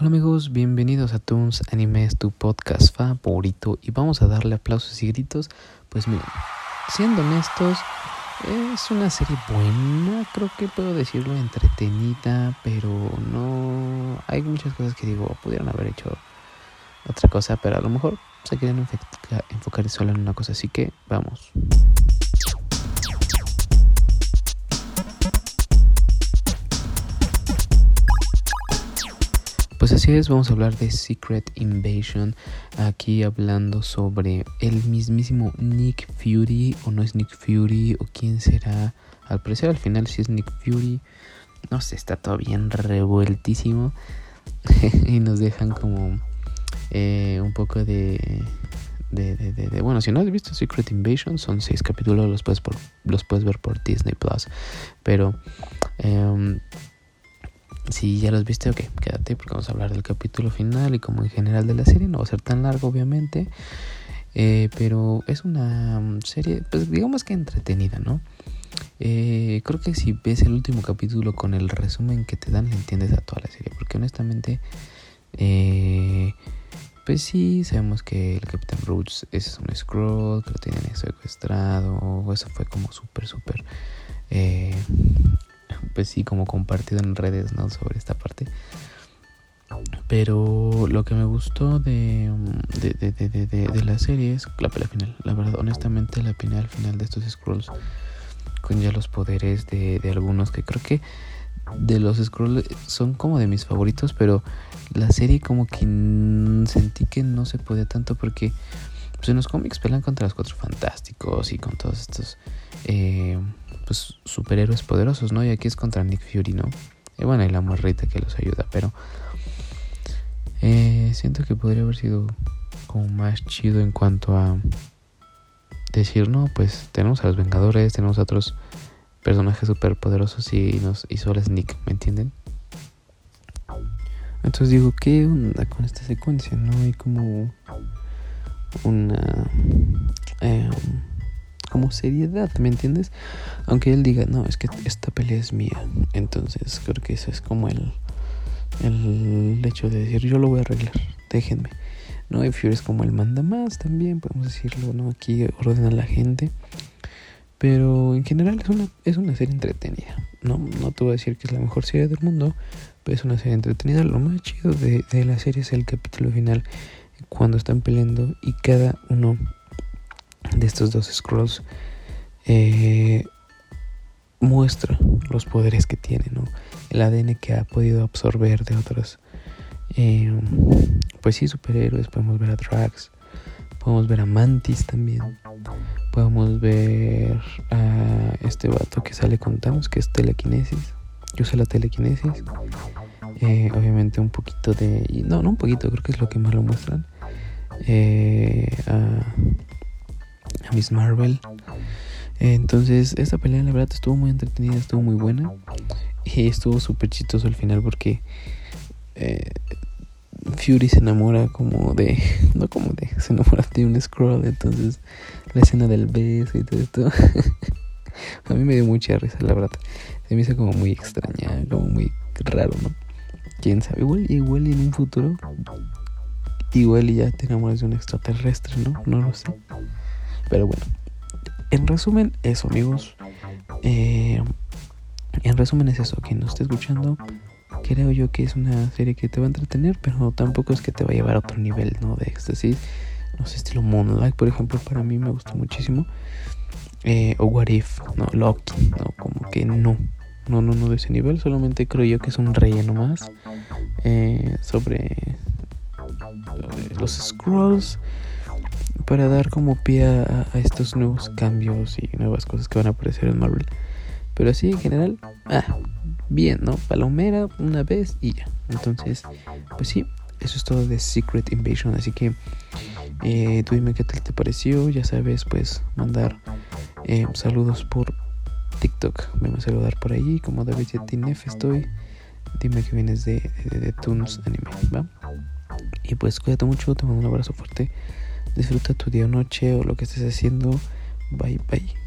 Hola amigos, bienvenidos a Toons Animes, tu podcast favorito y vamos a darle aplausos y gritos. Pues miren, siendo honestos, es una serie buena, creo que puedo decirlo, entretenida, pero no... Hay muchas cosas que digo, pudieron haber hecho otra cosa, pero a lo mejor se quieren enfocar solo en una cosa, así que vamos. Pues así es, vamos a hablar de Secret Invasion. Aquí hablando sobre el mismísimo Nick Fury, o no es Nick Fury, o quién será. Al parecer, al final, si es Nick Fury. No sé, está todo bien revueltísimo. y nos dejan como eh, un poco de de, de, bueno si no has visto Secret Invasion son seis capítulos los puedes por, los puedes ver por Disney Plus pero eh, si ya los viste, ok, quédate porque vamos a hablar del capítulo final y como en general de la serie. No va a ser tan largo, obviamente. Eh, pero es una serie, pues digamos que entretenida, ¿no? Eh, creo que si ves el último capítulo con el resumen que te dan, entiendes a toda la serie. Porque honestamente, eh, pues sí, sabemos que el Capitán Roots es un scroll, que lo tienen secuestrado. Eso fue como súper, súper pues sí, como compartido en redes, ¿no? Sobre esta parte. Pero lo que me gustó de, de, de, de, la serie es la pelea final. La verdad, honestamente, la pelea al final de estos scrolls con ya los poderes de, algunos que creo que de los scrolls son como de mis favoritos, pero la serie como que sentí que no se podía tanto porque pues, en los cómics pelean contra los cuatro fantásticos y con todos estos eh, pues, superhéroes poderosos, ¿no? Y aquí es contra Nick Fury, ¿no? Y bueno, y la morrita que los ayuda, pero eh, siento que podría haber sido como más chido en cuanto a decir, no, pues tenemos a los Vengadores, tenemos a otros personajes superpoderosos y, nos, y solo es Nick, ¿me entienden? Entonces digo, ¿qué onda con esta secuencia? No hay como una... Eh, como seriedad, ¿me entiendes? Aunque él diga, no, es que esta pelea es mía. Entonces creo que eso es como el, el hecho de decir, yo lo voy a arreglar, déjenme. ¿no? Y Fury es como el manda más también, podemos decirlo, ¿no? Aquí ordena la gente. Pero en general es una, es una serie entretenida. No, no te voy a decir que es la mejor serie del mundo, pero es una serie entretenida. Lo más chido de, de la serie es el capítulo final, cuando están peleando y cada uno de estos dos scrolls eh, muestra los poderes que tiene, ¿no? El ADN que ha podido absorber de otros, eh, pues sí, superhéroes. Podemos ver a Drax, podemos ver a Mantis también, podemos ver a este vato que sale con Thanos, que es telequinesis. Yo usa la telequinesis. Eh, obviamente un poquito de... No, no un poquito, creo que es lo que más lo muestran. a a Miss Marvel. Entonces, esta pelea la verdad estuvo muy entretenida, estuvo muy buena. Y estuvo súper chistoso al final porque eh, Fury se enamora como de. No como de. Se enamora de un scroll. Entonces, la escena del beso y todo esto. a mí me dio mucha risa, la verdad. Se me hizo como muy extraña, como muy raro, ¿no? Quién sabe, igual, igual en un futuro. Igual y ya te enamoras de un extraterrestre, ¿no? No lo sé. Pero bueno, en resumen, eso, amigos. Eh, en resumen, es eso. Quien nos esté escuchando, creo yo que es una serie que te va a entretener, pero tampoco es que te va a llevar a otro nivel, ¿no? De éxtasis. No sé, estilo Moonlight, por ejemplo, para mí me gustó muchísimo. Eh, o What If, no, Loki, no, como que no. No, no, no de ese nivel. Solamente creo yo que es un relleno más eh, sobre los scrolls para dar como pie a, estos nuevos cambios y nuevas cosas que van a aparecer en Marvel. Pero así en general, ah, bien, ¿no? Palomera una vez y ya. Entonces, pues sí, eso es todo de Secret Invasion. Así que eh, tú dime qué tal te pareció. Ya sabes, pues mandar eh, saludos por TikTok. Me a saludar por ahí. Como David Yatinef estoy. Dime que vienes de, de, de Toons Anime, ¿va? Y pues cuídate mucho, te mando un abrazo fuerte. Disfruta tu día o noche o lo que estés haciendo. Bye bye.